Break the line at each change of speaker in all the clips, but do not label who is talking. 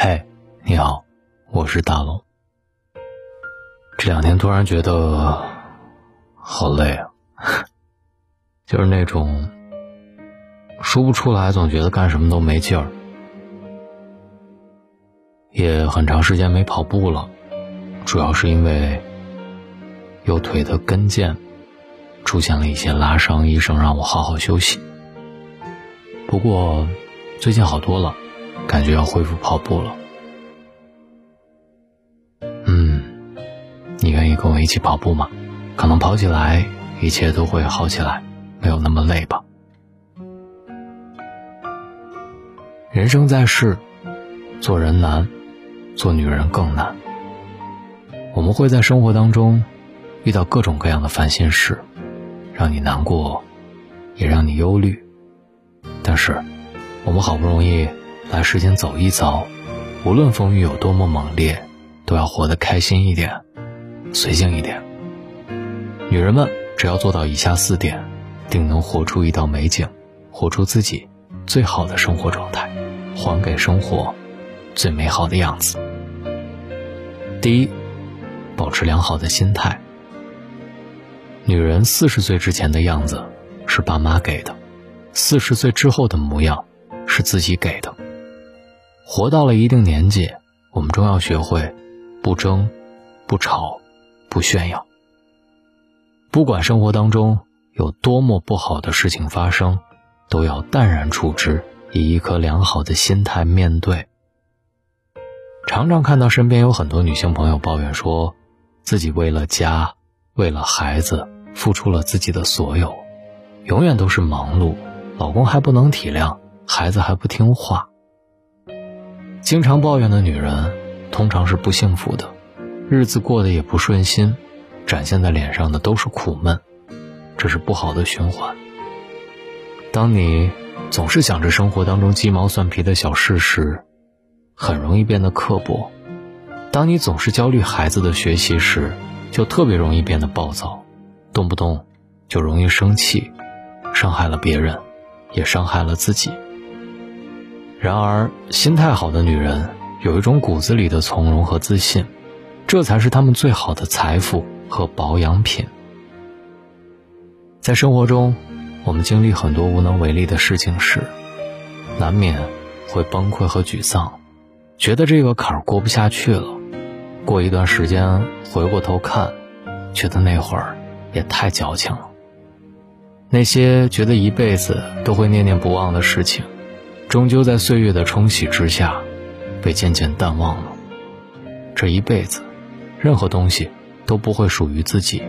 嘿，你好，我是大龙。这两天突然觉得好累啊，就是那种说不出来，总觉得干什么都没劲儿。也很长时间没跑步了，主要是因为右腿的跟腱出现了一些拉伤，医生让我好好休息。不过最近好多了。感觉要恢复跑步了，嗯，你愿意跟我一起跑步吗？可能跑起来一切都会好起来，没有那么累吧。人生在世，做人难，做女人更难。我们会在生活当中遇到各种各样的烦心事，让你难过，也让你忧虑。但是，我们好不容易。来世间走一遭，无论风雨有多么猛烈，都要活得开心一点，随性一点。女人们只要做到以下四点，定能活出一道美景，活出自己最好的生活状态，还给生活最美好的样子。第一，保持良好的心态。女人四十岁之前的样子是爸妈给的，四十岁之后的模样是自己给的。活到了一定年纪，我们终要学会不争、不吵、不炫耀。不管生活当中有多么不好的事情发生，都要淡然处之，以一颗良好的心态面对。常常看到身边有很多女性朋友抱怨说，自己为了家、为了孩子付出了自己的所有，永远都是忙碌，老公还不能体谅，孩子还不听话。经常抱怨的女人，通常是不幸福的，日子过得也不顺心，展现在脸上的都是苦闷，这是不好的循环。当你总是想着生活当中鸡毛蒜皮的小事时，很容易变得刻薄；当你总是焦虑孩子的学习时，就特别容易变得暴躁，动不动就容易生气，伤害了别人，也伤害了自己。然而，心态好的女人有一种骨子里的从容和自信，这才是她们最好的财富和保养品。在生活中，我们经历很多无能为力的事情时，难免会崩溃和沮丧，觉得这个坎儿过不下去了。过一段时间回过头看，觉得那会儿也太矫情了。那些觉得一辈子都会念念不忘的事情。终究在岁月的冲洗之下，被渐渐淡忘了。这一辈子，任何东西都不会属于自己，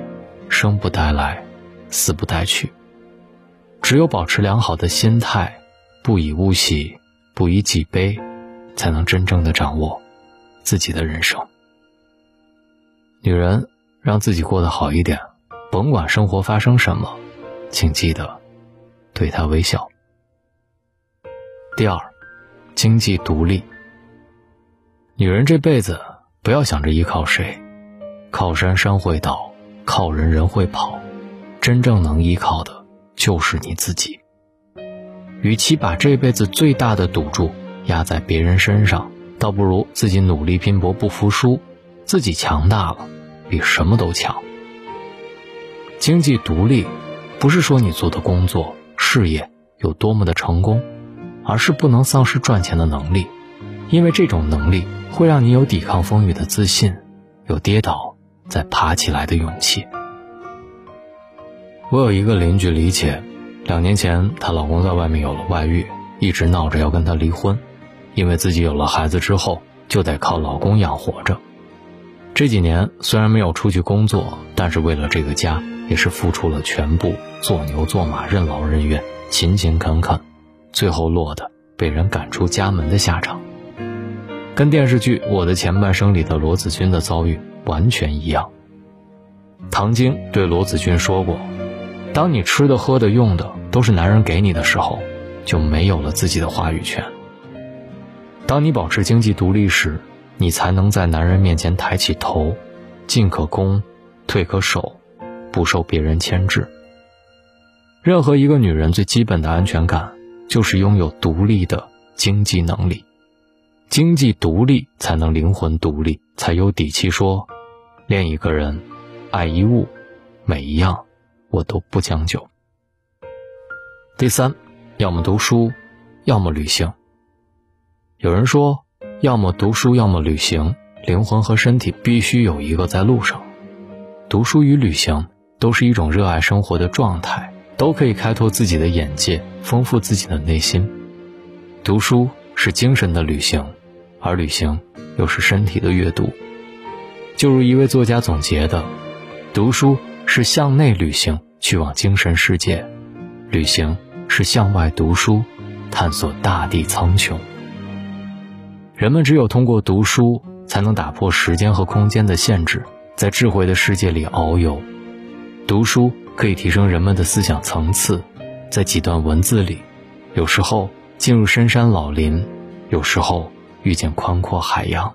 生不带来，死不带去。只有保持良好的心态，不以物喜，不以己悲，才能真正的掌握自己的人生。女人，让自己过得好一点，甭管生活发生什么，请记得对他微笑。第二，经济独立。女人这辈子不要想着依靠谁，靠山山会倒，靠人人会跑，真正能依靠的就是你自己。与其把这辈子最大的赌注压在别人身上，倒不如自己努力拼搏不服输，自己强大了，比什么都强。经济独立，不是说你做的工作事业有多么的成功。而是不能丧失赚钱的能力，因为这种能力会让你有抵抗风雨的自信，有跌倒再爬起来的勇气。我有一个邻居李姐，两年前她老公在外面有了外遇，一直闹着要跟她离婚，因为自己有了孩子之后就得靠老公养活着。这几年虽然没有出去工作，但是为了这个家也是付出了全部，做牛做马，任劳任怨，勤勤恳恳。最后落得被人赶出家门的下场，跟电视剧《我的前半生》里的罗子君的遭遇完全一样。唐晶对罗子君说过：“当你吃的、喝的、用的都是男人给你的时候，就没有了自己的话语权。当你保持经济独立时，你才能在男人面前抬起头，进可攻，退可守，不受别人牵制。任何一个女人最基本的安全感。”就是拥有独立的经济能力，经济独立才能灵魂独立，才有底气说，恋一个人，爱一物，每一样我都不将就。第三，要么读书，要么旅行。有人说，要么读书，要么旅行，灵魂和身体必须有一个在路上。读书与旅行都是一种热爱生活的状态，都可以开拓自己的眼界，丰富自己的内心。读书是精神的旅行。而旅行又是身体的阅读，就如一位作家总结的：“读书是向内旅行，去往精神世界；旅行是向外读书，探索大地苍穹。”人们只有通过读书，才能打破时间和空间的限制，在智慧的世界里遨游。读书可以提升人们的思想层次，在几段文字里，有时候进入深山老林，有时候。遇见宽阔海洋，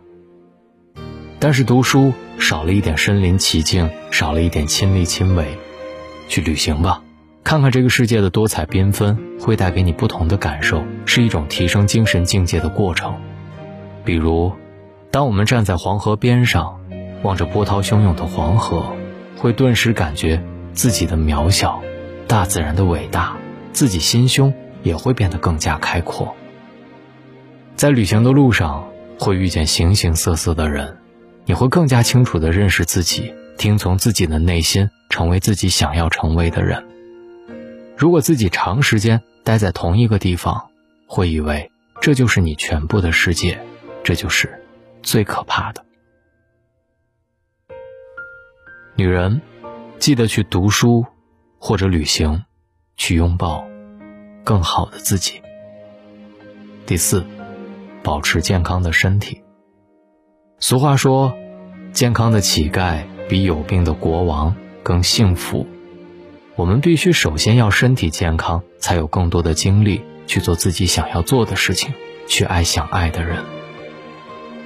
但是读书少了一点身临其境，少了一点亲力亲为。去旅行吧，看看这个世界的多彩缤纷，会带给你不同的感受，是一种提升精神境界的过程。比如，当我们站在黄河边上，望着波涛汹涌的黄河，会顿时感觉自己的渺小，大自然的伟大，自己心胸也会变得更加开阔。在旅行的路上，会遇见形形色色的人，你会更加清楚地认识自己，听从自己的内心，成为自己想要成为的人。如果自己长时间待在同一个地方，会以为这就是你全部的世界，这就是最可怕的。女人，记得去读书，或者旅行，去拥抱更好的自己。第四。保持健康的身体。俗话说：“健康的乞丐比有病的国王更幸福。”我们必须首先要身体健康，才有更多的精力去做自己想要做的事情，去爱想爱的人。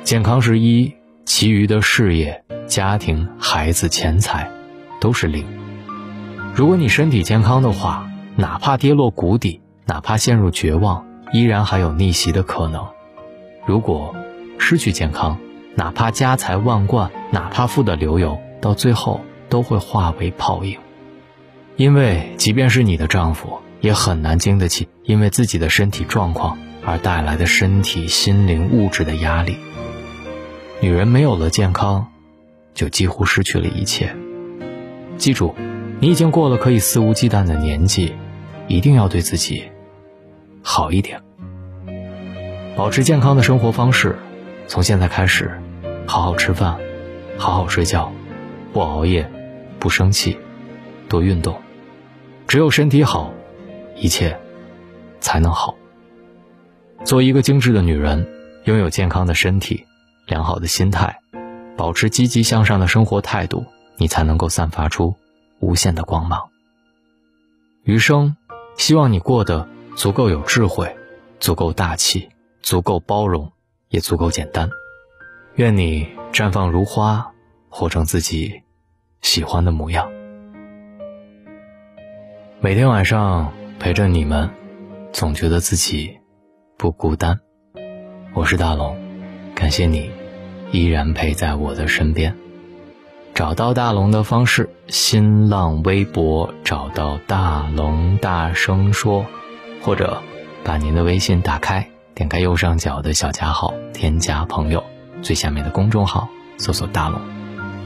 健康是一，其余的事业、家庭、孩子、钱财都是零。如果你身体健康的话，哪怕跌落谷底，哪怕陷入绝望，依然还有逆袭的可能。如果失去健康，哪怕家财万贯，哪怕富得流油，到最后都会化为泡影。因为即便是你的丈夫，也很难经得起因为自己的身体状况而带来的身体、心灵、物质的压力。女人没有了健康，就几乎失去了一切。记住，你已经过了可以肆无忌惮的年纪，一定要对自己好一点。保持健康的生活方式，从现在开始，好好吃饭，好好睡觉，不熬夜，不生气，多运动。只有身体好，一切才能好。做一个精致的女人，拥有健康的身体，良好的心态，保持积极向上的生活态度，你才能够散发出无限的光芒。余生，希望你过得足够有智慧，足够大气。足够包容，也足够简单。愿你绽放如花，活成自己喜欢的模样。每天晚上陪着你们，总觉得自己不孤单。我是大龙，感谢你依然陪在我的身边。找到大龙的方式：新浪微博找到大龙，大声说，或者把您的微信打开。点开右上角的小加号，添加朋友，最下面的公众号搜索大龙，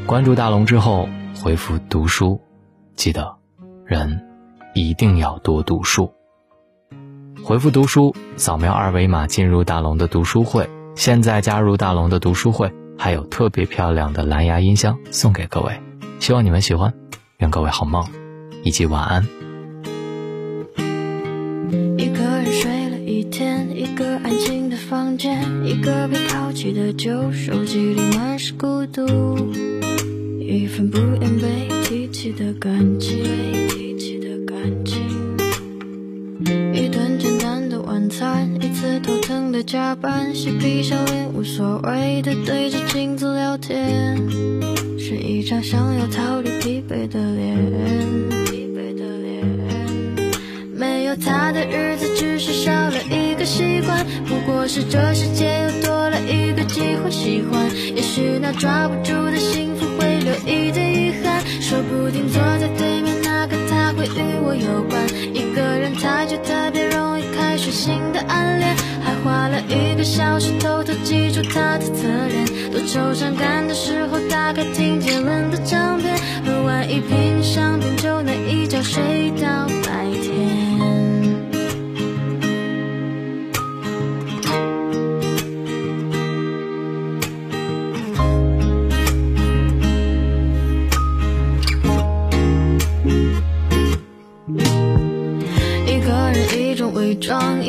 关注大龙之后回复读书，记得人一定要多读书。回复读书，扫描二维码进入大龙的读书会。现在加入大龙的读书会，还有特别漂亮的蓝牙音箱送给各位，希望你们喜欢。愿各位好梦，以及晚安。
一个人睡了一天，一个安静的房间，一个被抛弃的旧手机里满是孤独，一份不愿被提起的感情，一顿简单的晚餐，加班，嬉皮笑脸无所谓的对着镜子聊天，是一张想要逃离疲惫的脸。没有他的日子只是少了一个习惯，不过是这世界又多了一个机会。喜欢。也许那抓不住的幸福会留一点遗憾，说不定坐在对面那个他会与我有关。一个人太久特别容易开始新的暗恋，花了一个小时偷偷记住他的侧脸。多愁善感的时候，打开听杰伦的唱片，喝完一瓶香槟就能一觉睡到白天。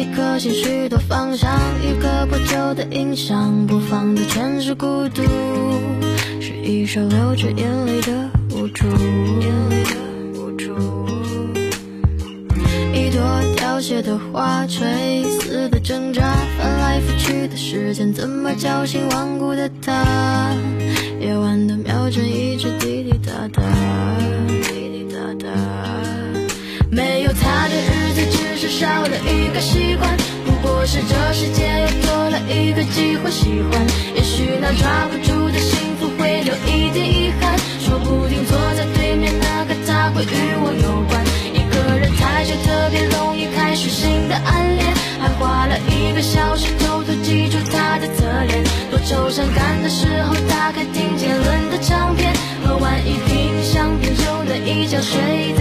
一颗心，许多方向，一个破旧的音响，播放的全是孤独，是一首流着眼泪的无助。眼泪的无助。一朵凋谢的花，垂死的挣扎，翻来覆去的时间，怎么叫醒顽固的他？夜晚的秒针一直，滴滴答答。少了一个习惯。不过是这世界又多了一个机会喜欢。也许那抓不住的幸福会留一点遗憾，说不定坐在对面那个他会与我有关。一个人太久，特别容易开始新的暗恋，还花了一个小时偷偷记住他的侧脸。多愁善感的时候，打开听杰伦的唱片，喝完一瓶香槟就能一觉睡